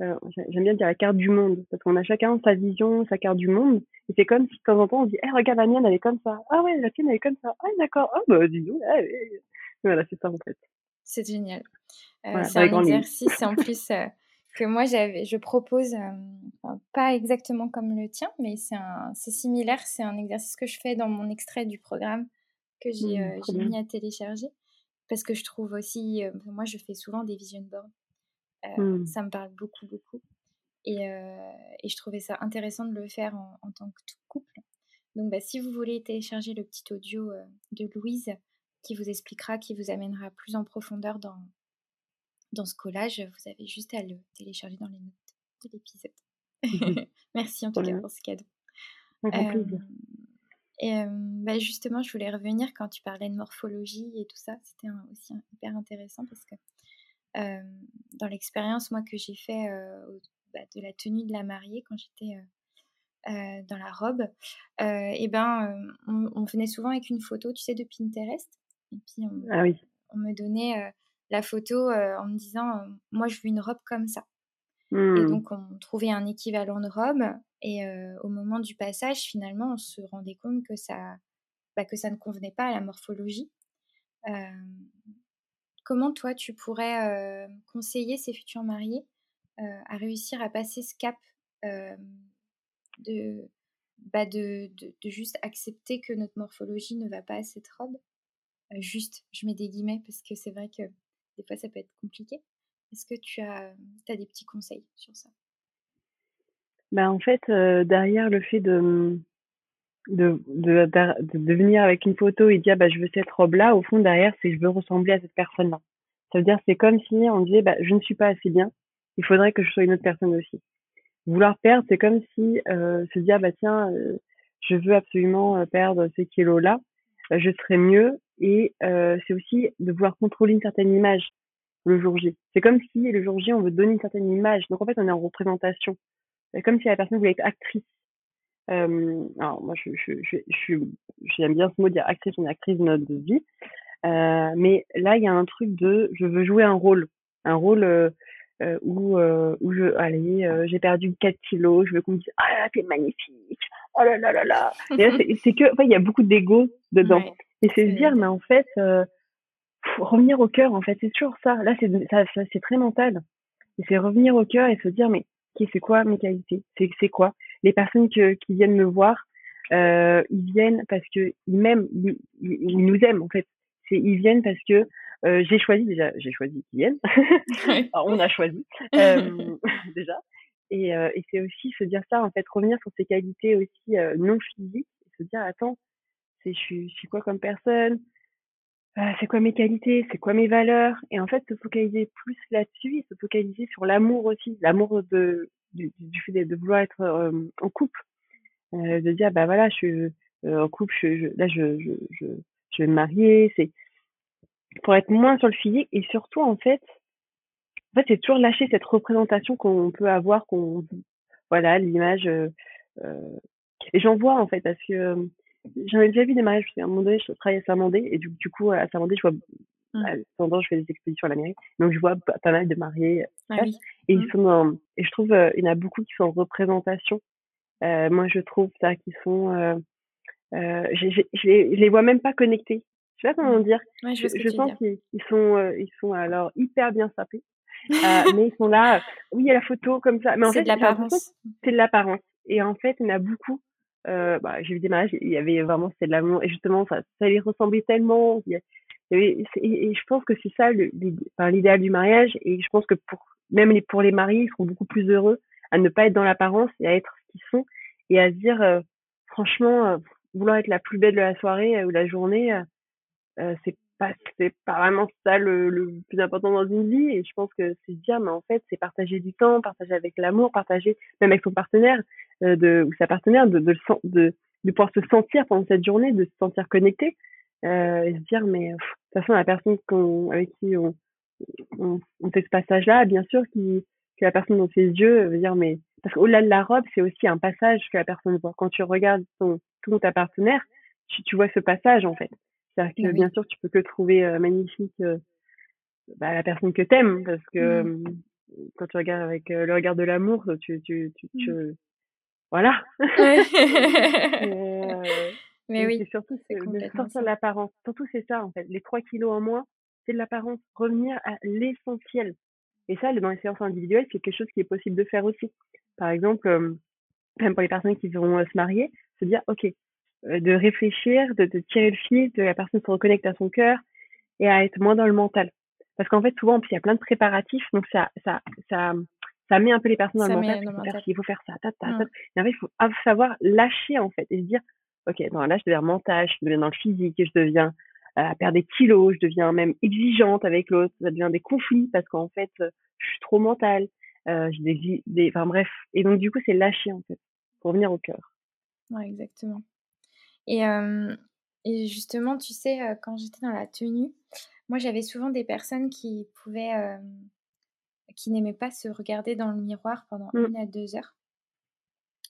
J'aime bien dire la carte du monde parce qu'on a chacun sa vision, sa carte du monde et c'est comme si de temps en temps on dit, eh regarde la mienne elle est comme ça. Ah ouais, la tienne elle est comme ça. Ah d'accord. Ah bah dis donc. Voilà, c'est ça en fait. C'est génial. Euh, c'est un exercice en *laughs* plus euh, que moi j'avais, je propose, euh, pas exactement comme le tien, mais c'est similaire. C'est un exercice que je fais dans mon extrait du programme que j'ai mmh, mis à télécharger. parce que je trouve aussi, moi je fais souvent des vision boards. Mmh. Ça me parle beaucoup, beaucoup. Et, et, je trouvais ça intéressant de le faire en, en tant que couple. Donc bah, si vous voulez télécharger le petit audio de Louise qui vous expliquera, qui vous amènera plus en profondeur dans, dans ce collage, vous avez juste à le télécharger dans les notes de l'épisode. Mmh *laughs* Merci en tout cas pour ce cadeau. et bah, justement, je voulais revenir quand tu parlais de morphologie et tout ça. C'était aussi hyper intéressant parce que dans l'expérience moi que j'ai fait bah, de la tenue de la mariée quand j'étais dans la robe, et ben on, venait souvent avec une photo, tu sais, de Pinterest. Et puis on, ah oui. on me donnait la photo en me disant moi je veux une robe comme ça. Et mmh. donc on trouvait un équivalent de robe et au moment du passage finalement on se rendait compte que ça bah, que ça ne convenait pas à la morphologie. comment toi tu pourrais conseiller ces futurs mariés à réussir à passer ce cap de, bah de, de, de, juste accepter que notre morphologie ne va pas à cette robe? Juste, je mets des guillemets parce que c'est vrai que des fois ça peut être compliqué. Est-ce que tu as, as, des petits conseils sur ça? Bah En fait, euh, derrière le fait de, de, de, venir avec une photo et dire bah, je veux cette robe-là, au fond, derrière, c'est je veux ressembler à cette personne-là. Ça veut dire c'est comme si on disait bah, je ne suis pas assez bien, il faudrait que je sois une autre personne aussi. Vouloir perdre, c'est comme si euh, se dire bah tiens, euh, je veux absolument euh, perdre ces kilos-là, je serai mieux et euh, c'est aussi de vouloir contrôler une certaine image le jour J. C'est comme si le jour J, on veut donner une certaine image. Donc en fait, on est en représentation. C'est comme si la personne voulait être actrice. Euh, alors moi, je, je, je, je, j'aime bien ce mot dire actrice, on actrice de notre vie. Euh, mais là, il y a un truc de, je veux jouer un rôle, un rôle euh, où, euh, où je, allez, euh, j'ai perdu 4 kilos, je veux qu'on me dise, ah là, t'es magnifique, oh là là là là. c'est, que, enfin, il y a beaucoup d'ego dedans. Et c'est se dire, mais en fait, revenir au cœur, en fait, c'est toujours ça. Là, c'est ça, c'est très mental. Et c'est revenir au cœur et se dire, mais c'est quoi mes qualités? C'est c'est quoi? Les personnes que, qui viennent me voir, ils viennent parce que ils m'aiment, ils, nous aiment en fait. C'est ils viennent parce que euh, j'ai choisi déjà, j'ai choisi viennent. *laughs* on a choisi *laughs* euh, *laughs* déjà. Et, euh, et c'est aussi se dire ça en fait, revenir sur ses qualités aussi non physiques, se dire attends, c'est je suis, je suis quoi comme personne, euh, c'est quoi mes qualités, c'est quoi mes valeurs, et en fait se focaliser plus là-dessus, et se focaliser sur l'amour aussi, l'amour de du, du fait de, vouloir être euh, en couple, euh, de dire bah voilà je suis euh, en couple, je, là je, je, je, je vais me marier, c'est pour être moins sur le physique et surtout en fait en fait c'est toujours lâcher cette représentation qu'on peut avoir qu'on voilà l'image euh, et j'en vois en fait parce que J'en ai déjà vu des mariages, parce qu'à un moment donné, je travaille à Saint-Mandé, et du, du, coup, à Saint-Mandé, je vois, mmh. pendant je fais des expéditions à la mairie, donc je vois pas, mal de mariés, ah oui. et mmh. ils sont dans, et je trouve, euh, il y en a beaucoup qui sont en représentation. Euh, moi, je trouve ça, qui sont, euh, euh, je, je, je, les, je les vois même pas connectés. Je sais pas comment mmh. dire? Ouais, je, je, pense qu'ils sont, euh, ils sont alors hyper bien sapés. euh, *laughs* mais ils sont là, oui, il y a la photo comme ça. Mais en fait, c'est de l'apparence. C'est de l'apparence. Et en fait, il y en a beaucoup euh, bah, j'ai vu des mariages, il y avait vraiment c'était de l'amour et justement ça, ça les ressemblait tellement. Il y avait, et, je pense que c'est ça l'idéal du mariage et je pense que pour même les, pour les mariés, ils seront beaucoup plus heureux à ne pas être dans l'apparence et à être ce qu'ils sont et à se dire franchement vouloir être la plus belle de la soirée ou la journée, euh, c'est pas c'est pas vraiment ça le, le, plus important dans une vie et je pense que c'est dire mais en fait c'est partager du temps partager avec l'amour partager même avec son partenaire euh, de ou sa partenaire de de, de de pouvoir se sentir pendant cette journée de se sentir connecté euh, et se dire mais de toute façon la personne qu'on avec qui on, on, fait ce passage là bien sûr qui que la personne dans ses yeux veut dire mais parce qu'au-delà de la robe c'est aussi un passage que la personne voit. Quand tu regardes ton ton ta partenaire tu, tu vois ce passage en fait c'est-à-dire que bien sûr, tu peux que trouver euh, magnifique euh, bah, la personne que t'aimes, parce que mmh. quand tu regardes avec euh, le regard de l'amour, tu, tu, tu, tu mmh. voilà. *laughs* *laughs* Mais oui. C'est surtout de sortir de l'apparence. Surtout c'est ça en fait. Les 3 kilos en moins, c'est de l'apparence. Revenir à l'essentiel. Et ça, dans les séances individuelles, c'est quelque chose qui est possible de faire aussi. Par exemple, même pour les personnes qui vont se marier, se dire, ok, de réfléchir, de, de, tirer le fil, de la personne se reconnecte à son cœur et à être moins dans le mental. Parce qu'en fait, souvent, il y a plein de préparatifs, donc ça, ça, ça, ça met un peu les personnes dans le mental. Il faut, faire, il faut faire ça, ta, ta, ta. Et en fait, il faut savoir lâcher, en fait, et se dire, OK, non, là, je deviens mental, je deviens dans le physique, je deviens euh, à perdre des kilos, je deviens même exigeante avec l'autre, ça devient des conflits parce qu'en fait, euh, je suis trop mentale, euh, j'ai des, des, enfin bref. Et donc, du coup, c'est lâcher, en fait, pour venir au cœur. Ouais, exactement. Et, et justement, tu sais, quand j'étais dans la tenue, moi, j'avais souvent des personnes qui pouvaient, qui n'aimaient pas se regarder dans le miroir pendant mmh. une à deux heures.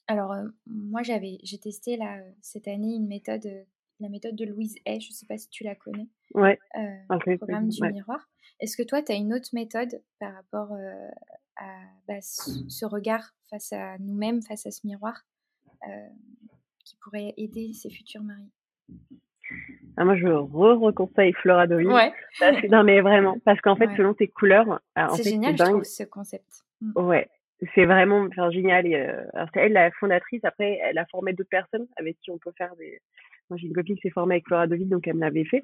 Alors, moi, j'avais, j'ai testé là, cette année une méthode, la méthode de Louise Hay, je ne sais pas si tu la connais. Ouais. le programme du miroir. Est-ce que toi, tu as une autre méthode par rapport à bah, ce, regard face à nous-mêmes, face à ce miroir, qui pourrait aider ces futurs maris ah, moi, je re-reconseille Flora Dolly. Ouais. non, mais vraiment, *laughs* parce qu'en fait, selon tes couleurs, c'est génial, je trouve, ce concept. Mmh. Ouais, c'est vraiment enfin, génial. Et, euh, alors, c'est elle la fondatrice. Après, elle a formé d'autres personnes avec qui on peut faire des. Moi, j'ai une copine qui s'est formée avec Flora Dolly, donc elle me l'avait fait.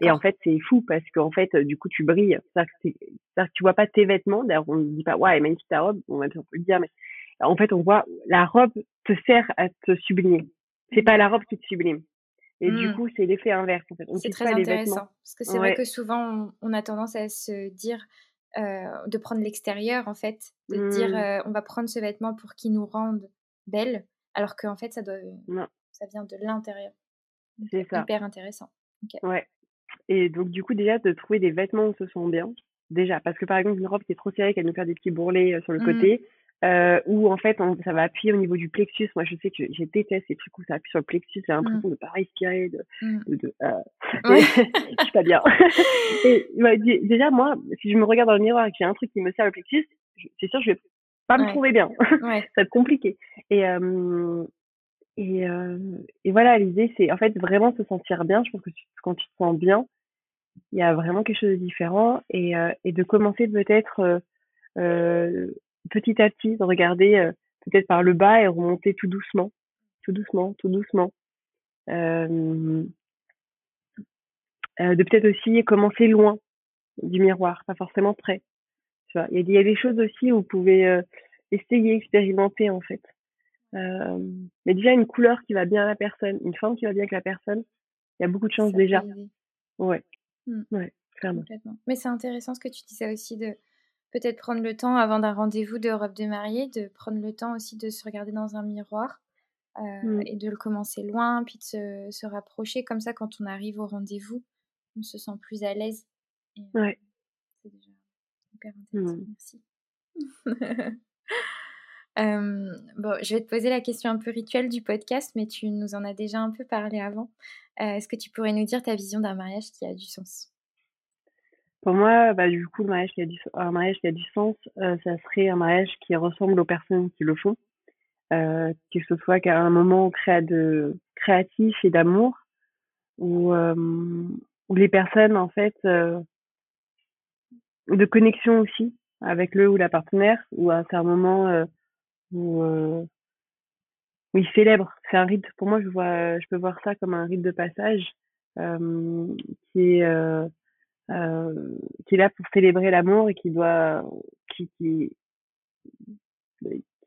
Et en fait, c'est fou parce qu'en fait, du coup, tu brilles. C'est-à-dire que, tu vois pas tes vêtements. D'ailleurs, on ne dit pas, ouais, elle magnifique ta robe. On, va, on peut le dire, mais en fait, on voit la robe te sert à te sublimer. C'est pas la robe qui te sublime. Et du mmh. coup, c'est l'effet inverse. En fait. C'est très intéressant. Parce que c'est vrai que souvent, on, a tendance à se dire euh, de prendre l'extérieur, en fait, de dire mmh. euh, on va prendre ce vêtement pour qu'il nous rende belle, alors qu'en fait, ça, doit, ça vient de l'intérieur. C'est ça. Hyper intéressant. Ouais. Et donc, du coup, déjà, de trouver des vêtements où on se sent bien. Déjà, parce que par exemple, une robe qui est trop serrée, qu'elle nous fait des petits bourrelets euh, sur le mmh. côté, euh, où en fait ça va appuyer au niveau du plexus. Moi, je sais que je déteste ces trucs où ça appuie sur le plexus. J'ai l'impression mmh. de pas respirer, de, mmh. de, euh, *laughs* je suis pas bien. *laughs* et, déjà, moi, si je me regarde dans le miroir et que j'ai un truc qui me sert le plexus, c'est sûr, je vais pas me trouver bien. *laughs* ça va être compliqué. Et euh, et, euh, et voilà, l'idée, c'est en fait vraiment se sentir bien. Je pense que quand tu te sens bien, il y a vraiment quelque chose de différent et, euh, et de commencer peut-être euh, petit à petit, de regarder euh, peut-être par le bas et remonter tout doucement, tout doucement, tout doucement. Euh, euh, de peut-être aussi commencer loin du miroir, pas forcément près. Tu vois, il y, a des choses aussi où vous pouvez essayer, expérimenter en fait. mais déjà une couleur qui va bien à la personne, une forme qui va bien avec la personne, il y a beaucoup de chances déjà. Ouais, mmh. ouais, clairement. Mais c'est intéressant ce que tu disais aussi de peut-être prendre le temps avant d'un rendez-vous de robe de mariée, de prendre le temps aussi de se regarder dans un miroir euh, mmh. et de le commencer loin, puis de se, rapprocher. Comme ça, quand on arrive au rendez-vous, on se sent plus à l'aise. Euh, ouais. C'est déjà hyper intéressant. Mmh. Merci. *laughs* Euh, bon, je vais te poser la question un peu rituelle du podcast, mais tu nous en as déjà un peu parlé avant. Est-ce que tu pourrais nous dire ta vision d'un mariage qui a du sens? Pour moi, bah, du coup, le mariage qui a un mariage qui a du sens, euh, ça serait un mariage qui ressemble aux personnes qui le font, euh, que ce soit qu'à un moment créa de créatif et d'amour, où, euh, les personnes, en fait, euh, de connexion aussi avec le ou la partenaire, ou c'est un moment euh, où, où ils célèbrent. C'est un rite. Pour moi, je vois, je peux voir ça comme un rite de passage qui est euh, qui est là pour célébrer l'amour et qui doit qui, qui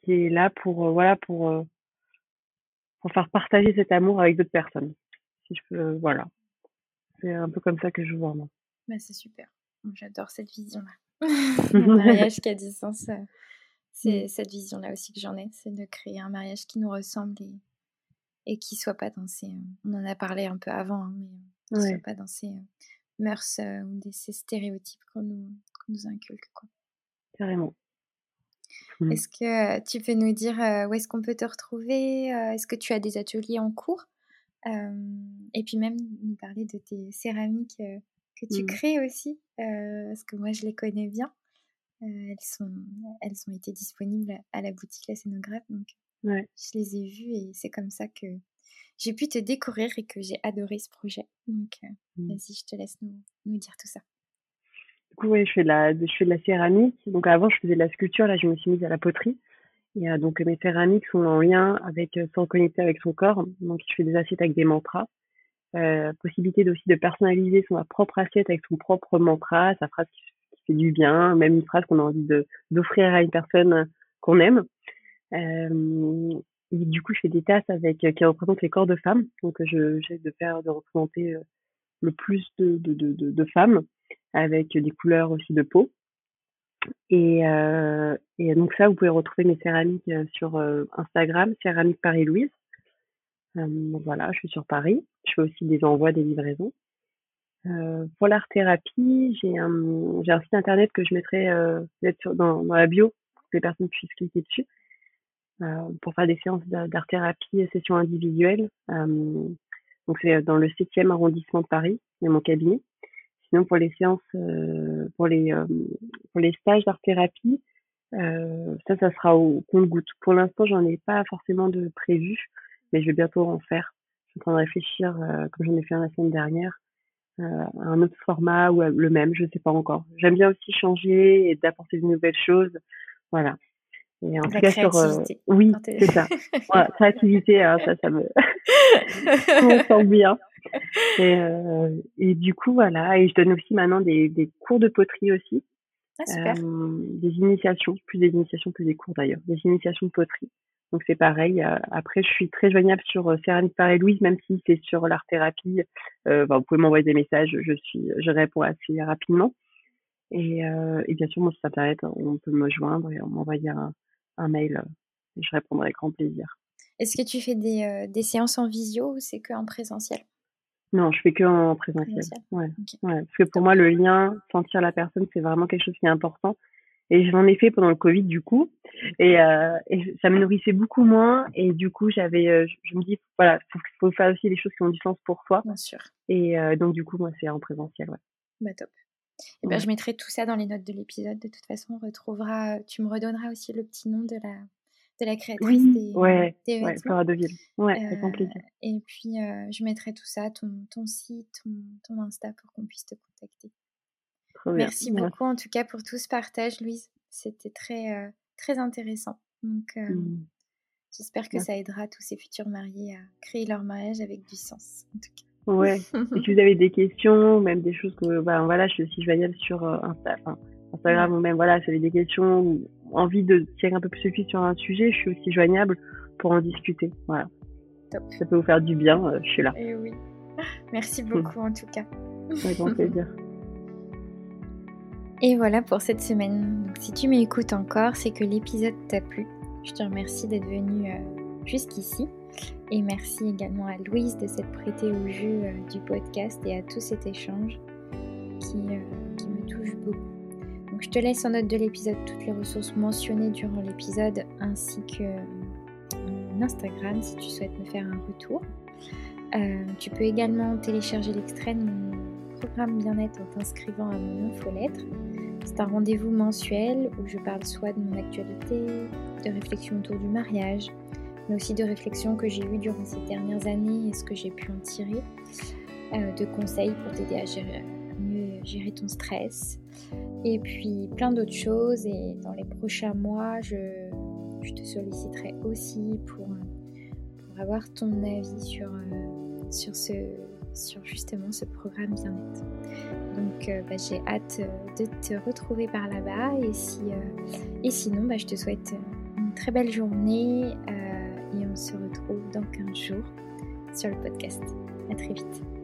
qui est là pour euh, voilà pour euh, pour faire partager cet amour avec d'autres personnes si je peux voilà. C'est un peu comme ça que je vois moi. Bah, c'est super. J'adore cette vision là le *laughs* mariage qui a du sens c'est mmh. cette vision là aussi que j'en ai c'est de créer un mariage qui nous ressemble et et qui soit pas dans ces on en a parlé un peu avant hein, mais qui soit pas dans ces mœurs euh, ou des, ces stéréotypes qu'on nous, nous, inculque. Quoi. Carrément. Mmh. Est-ce que euh, tu peux nous dire euh, où est-ce qu'on peut te retrouver Est-ce que tu as des ateliers en cours Et puis même nous parler de tes céramiques que tu mmh. crées aussi, parce que moi je les connais bien. elles, sont, elles ont été disponibles à la boutique La Scénographe, donc je les ai vues et c'est comme ça que j'ai pu te découvrir et que j'ai adoré ce projet. Donc, euh, mmh. vas-y, je te laisse nous, nous, dire tout ça. Du coup, oui, je fais, de la, je fais de la céramique. Donc, avant, je faisais de la sculpture. Là, je me suis mise à la poterie. Et euh, donc, mes céramiques sont en lien avec, euh, sans connecter avec son corps. Donc, je fais des assiettes avec des mantras. possibilité aussi de personnaliser son propre assiette avec son propre mantra, sa phrase qui, fait du bien, même une phrase qu'on a envie de d'offrir à une personne qu'on aime. Et du coup, je fais des tasses avec qui représentent les corps de femmes. Donc, je j'essaie de faire de représenter le plus de, de, de, de, femmes avec des couleurs aussi de peau. Et, euh, et donc ça, vous pouvez retrouver mes céramiques euh, sur euh, Instagram, céramique Paris-Louise. Euh, voilà, je suis sur Paris. Je fais aussi des envois, des livraisons. Euh, pour l'art thérapie, j'ai un, un site internet que je mettrai euh, sur, dans, dans la bio pour que les personnes puissent cliquer dessus pour faire des séances d'art thérapie, sessions individuelles. donc c'est dans le 7e arrondissement de Paris, il mon cabinet. Sinon, pour les séances, euh, pour les euh, pour les stages d'art thérapie, euh, ça, ça sera au compte-goutte. Pour l'instant, j'en ai pas forcément de prévu, mais je vais bientôt en faire. Je suis en train de réfléchir, comme j'en ai fait la semaine dernière, à un autre format ou le même, je sais pas encore. J'aime bien aussi changer et d'apporter de nouvelles choses. Voilà. Et en tout cas sur oui, c'est ça. *laughs* Voilà, créativité, hein, ça, ça me, *laughs* sent bien. Et, euh, et du coup, voilà. Et je donne aussi maintenant des, des cours de poterie aussi. Ah, super. Euh, des initiations, plus des initiations que des cours d'ailleurs. Des initiations de poterie. Donc c'est pareil. Euh, après, je suis très joignable sur Céramique Paris Louise, même si c'est sur l'art thérapie. Euh, bah, vous pouvez m'envoyer des messages. Je suis, je réponds assez rapidement. Et, euh, et bien sûr, mon site internet, on peut me joindre et m'envoyer un, un mail. Et je répondrai avec grand plaisir. Est-ce que tu fais des, des séances en visio ou c'est que en présentiel? Non, je fais que en présentiel. Ouais. ouais. Parce que pour moi, le lien, sentir la personne, c'est vraiment quelque chose qui est important. Et j'en ai fait pendant le Covid, du coup. Et, euh, et ça me nourrissait beaucoup moins. Et du coup, j'avais, euh, je, me dis, voilà, faut, faut faire aussi les choses qui ont du sens pour toi. Bien sûr. Et euh, donc, du coup, moi, c'est en présentiel, ouais. Bah, top. Et ben, je mettrai tout ça dans les notes de l'épisode. De toute façon, on retrouvera, tu me redonneras aussi le petit nom de la, de la créatrice des, ouais, des Ouais, Flora Deville. Ouais, avec grand plaisir. Euh, et puis, euh, je mettrai tout ça, ton, ton site, ton, ton, Insta, pour qu'on puisse te contacter. Trop Merci beaucoup, en tout cas, pour tout ce partage, Louise. C'était très, euh, très intéressant. Donc, mmh. j'espère que ça aidera tous ces futurs mariés à créer leur mariage avec du sens, en tout cas. Ouais. *laughs* et si vous avez des questions, même des choses que, bah, voilà, je suis aussi joignable sur Insta, Instagram ou même, voilà, si vous avez des questions ou envie de tirer un peu plus de sur un sujet, je suis aussi joignable pour en discuter. Voilà. Top. Ça peut vous faire du bien, euh, je suis là. Et eh oui. *laughs* Merci beaucoup en tout cas. Avec grand *laughs* plaisir. Et voilà pour cette semaine. Donc, si tu m'écoutes encore, c'est que l'épisode t'a plu. Je te remercie d'être venu euh, jusqu'ici. Et merci également à Louise de s'être prêtée au jeu euh, du podcast et à tout cet échange qui, qui me touche beaucoup je te laisse en note de l'épisode toutes les ressources mentionnées durant l'épisode ainsi que mon Instagram si tu souhaites me faire un retour. Euh, tu peux également télécharger l'extrait de mon programme bien-être en t'inscrivant à mon infolettre. C'est un rendez-vous mensuel où je parle soit de mon actualité, de réflexions autour du mariage, mais aussi de réflexions que j'ai eues durant ces dernières années et ce que j'ai pu en tirer, euh, de conseils pour t'aider à gérer, mieux gérer ton stress, et puis plein d'autres choses. Et dans les prochains mois, je, te solliciterai aussi pour, pour avoir ton avis sur, euh, sur, justement ce programme bien-être. Donc euh, bah, j'ai hâte de te retrouver par là-bas. Et, si, euh, sinon, bah, je te souhaite une très belle journée se retrouve dans 15 jours sur le podcast. À très vite.